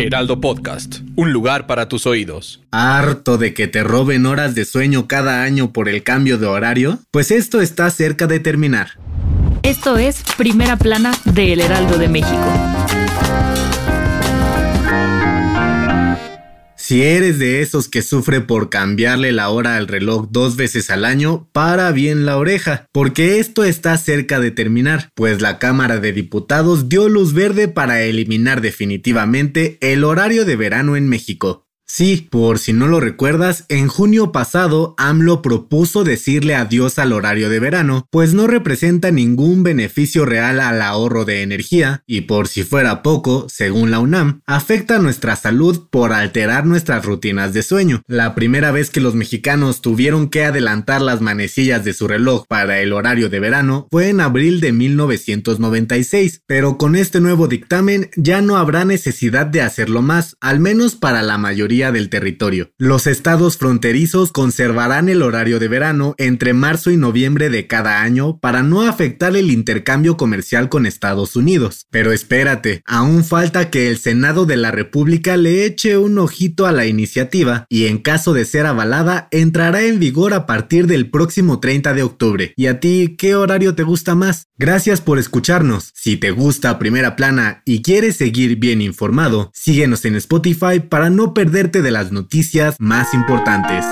Heraldo Podcast, un lugar para tus oídos. ¿Harto de que te roben horas de sueño cada año por el cambio de horario? Pues esto está cerca de terminar. Esto es Primera Plana de El Heraldo de México. Si eres de esos que sufre por cambiarle la hora al reloj dos veces al año, para bien la oreja, porque esto está cerca de terminar, pues la Cámara de Diputados dio luz verde para eliminar definitivamente el horario de verano en México. Sí, por si no lo recuerdas, en junio pasado AMLO propuso decirle adiós al horario de verano, pues no representa ningún beneficio real al ahorro de energía y por si fuera poco, según la UNAM, afecta nuestra salud por alterar nuestras rutinas de sueño. La primera vez que los mexicanos tuvieron que adelantar las manecillas de su reloj para el horario de verano fue en abril de 1996, pero con este nuevo dictamen ya no habrá necesidad de hacerlo más, al menos para la mayoría del territorio. Los estados fronterizos conservarán el horario de verano entre marzo y noviembre de cada año para no afectar el intercambio comercial con Estados Unidos. Pero espérate, aún falta que el Senado de la República le eche un ojito a la iniciativa y en caso de ser avalada entrará en vigor a partir del próximo 30 de octubre. ¿Y a ti qué horario te gusta más? Gracias por escucharnos. Si te gusta Primera Plana y quieres seguir bien informado, síguenos en Spotify para no perder de las noticias más importantes.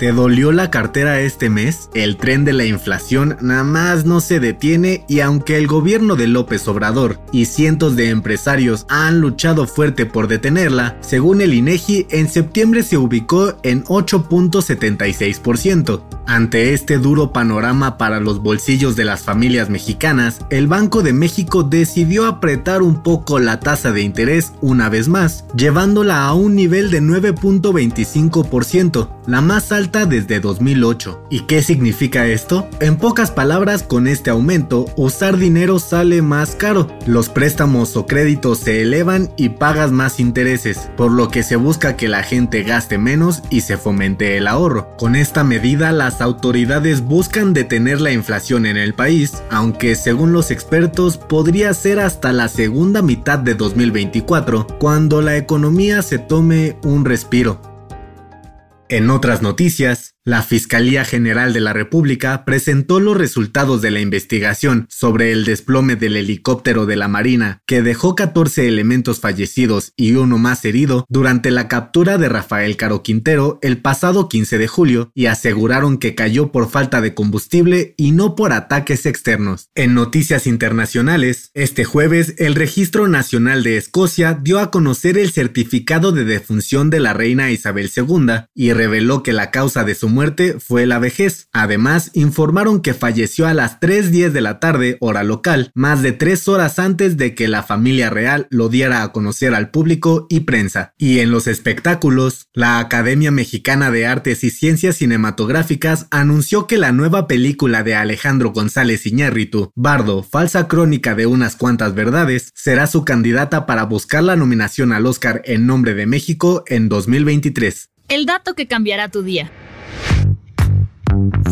¿Te dolió la cartera este mes? El tren de la inflación nada más no se detiene y aunque el gobierno de López Obrador y cientos de empresarios han luchado fuerte por detenerla, según el INEGI en septiembre se ubicó en 8.76%. Ante este duro panorama para los bolsillos de las familias mexicanas, el Banco de México decidió apretar un poco la tasa de interés una vez más, llevándola a un nivel de 9.25%, la más alta desde 2008. ¿Y qué significa esto? En pocas palabras, con este aumento, usar dinero sale más caro. Los préstamos o créditos se elevan y pagas más intereses, por lo que se busca que la gente gaste menos y se fomente el ahorro. Con esta medida, las autoridades buscan detener la inflación en el país, aunque según los expertos podría ser hasta la segunda mitad de 2024, cuando la economía se tome un respiro. En otras noticias, la Fiscalía General de la República presentó los resultados de la investigación sobre el desplome del helicóptero de la Marina que dejó 14 elementos fallecidos y uno más herido durante la captura de Rafael Caro Quintero el pasado 15 de julio y aseguraron que cayó por falta de combustible y no por ataques externos. En noticias internacionales, este jueves el Registro Nacional de Escocia dio a conocer el certificado de defunción de la reina Isabel II y reveló que la causa de su muerte fue la vejez. Además, informaron que falleció a las 3.10 de la tarde, hora local, más de tres horas antes de que la familia real lo diera a conocer al público y prensa. Y en los espectáculos, la Academia Mexicana de Artes y Ciencias Cinematográficas anunció que la nueva película de Alejandro González Iñárritu, Bardo, falsa crónica de unas cuantas verdades, será su candidata para buscar la nominación al Oscar en nombre de México en 2023. El dato que cambiará tu día. Thanks.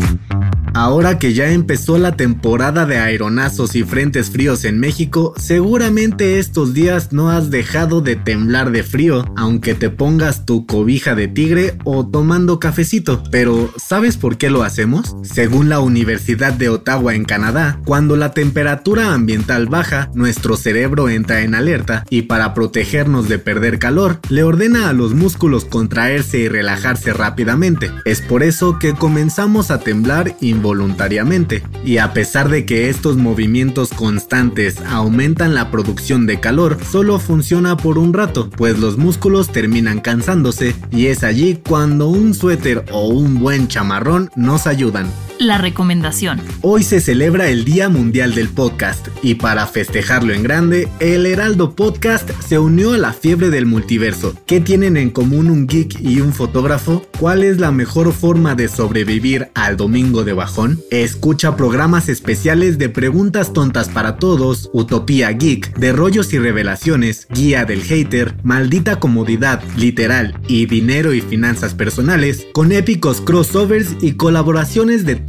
Ahora que ya empezó la temporada de aeronazos y frentes fríos en México, seguramente estos días no has dejado de temblar de frío, aunque te pongas tu cobija de tigre o tomando cafecito. Pero, ¿sabes por qué lo hacemos? Según la Universidad de Ottawa en Canadá, cuando la temperatura ambiental baja, nuestro cerebro entra en alerta y para protegernos de perder calor, le ordena a los músculos contraerse y relajarse rápidamente. Es por eso que comenzamos a temblar y voluntariamente, y a pesar de que estos movimientos constantes aumentan la producción de calor, solo funciona por un rato, pues los músculos terminan cansándose y es allí cuando un suéter o un buen chamarrón nos ayudan. La recomendación. Hoy se celebra el Día Mundial del Podcast y para festejarlo en grande, el Heraldo Podcast se unió a la fiebre del multiverso. ¿Qué tienen en común un geek y un fotógrafo? ¿Cuál es la mejor forma de sobrevivir al domingo de bajón? Escucha programas especiales de preguntas tontas para todos, Utopía Geek, de rollos y revelaciones, Guía del Hater, Maldita Comodidad, Literal y Dinero y Finanzas Personales, con épicos crossovers y colaboraciones de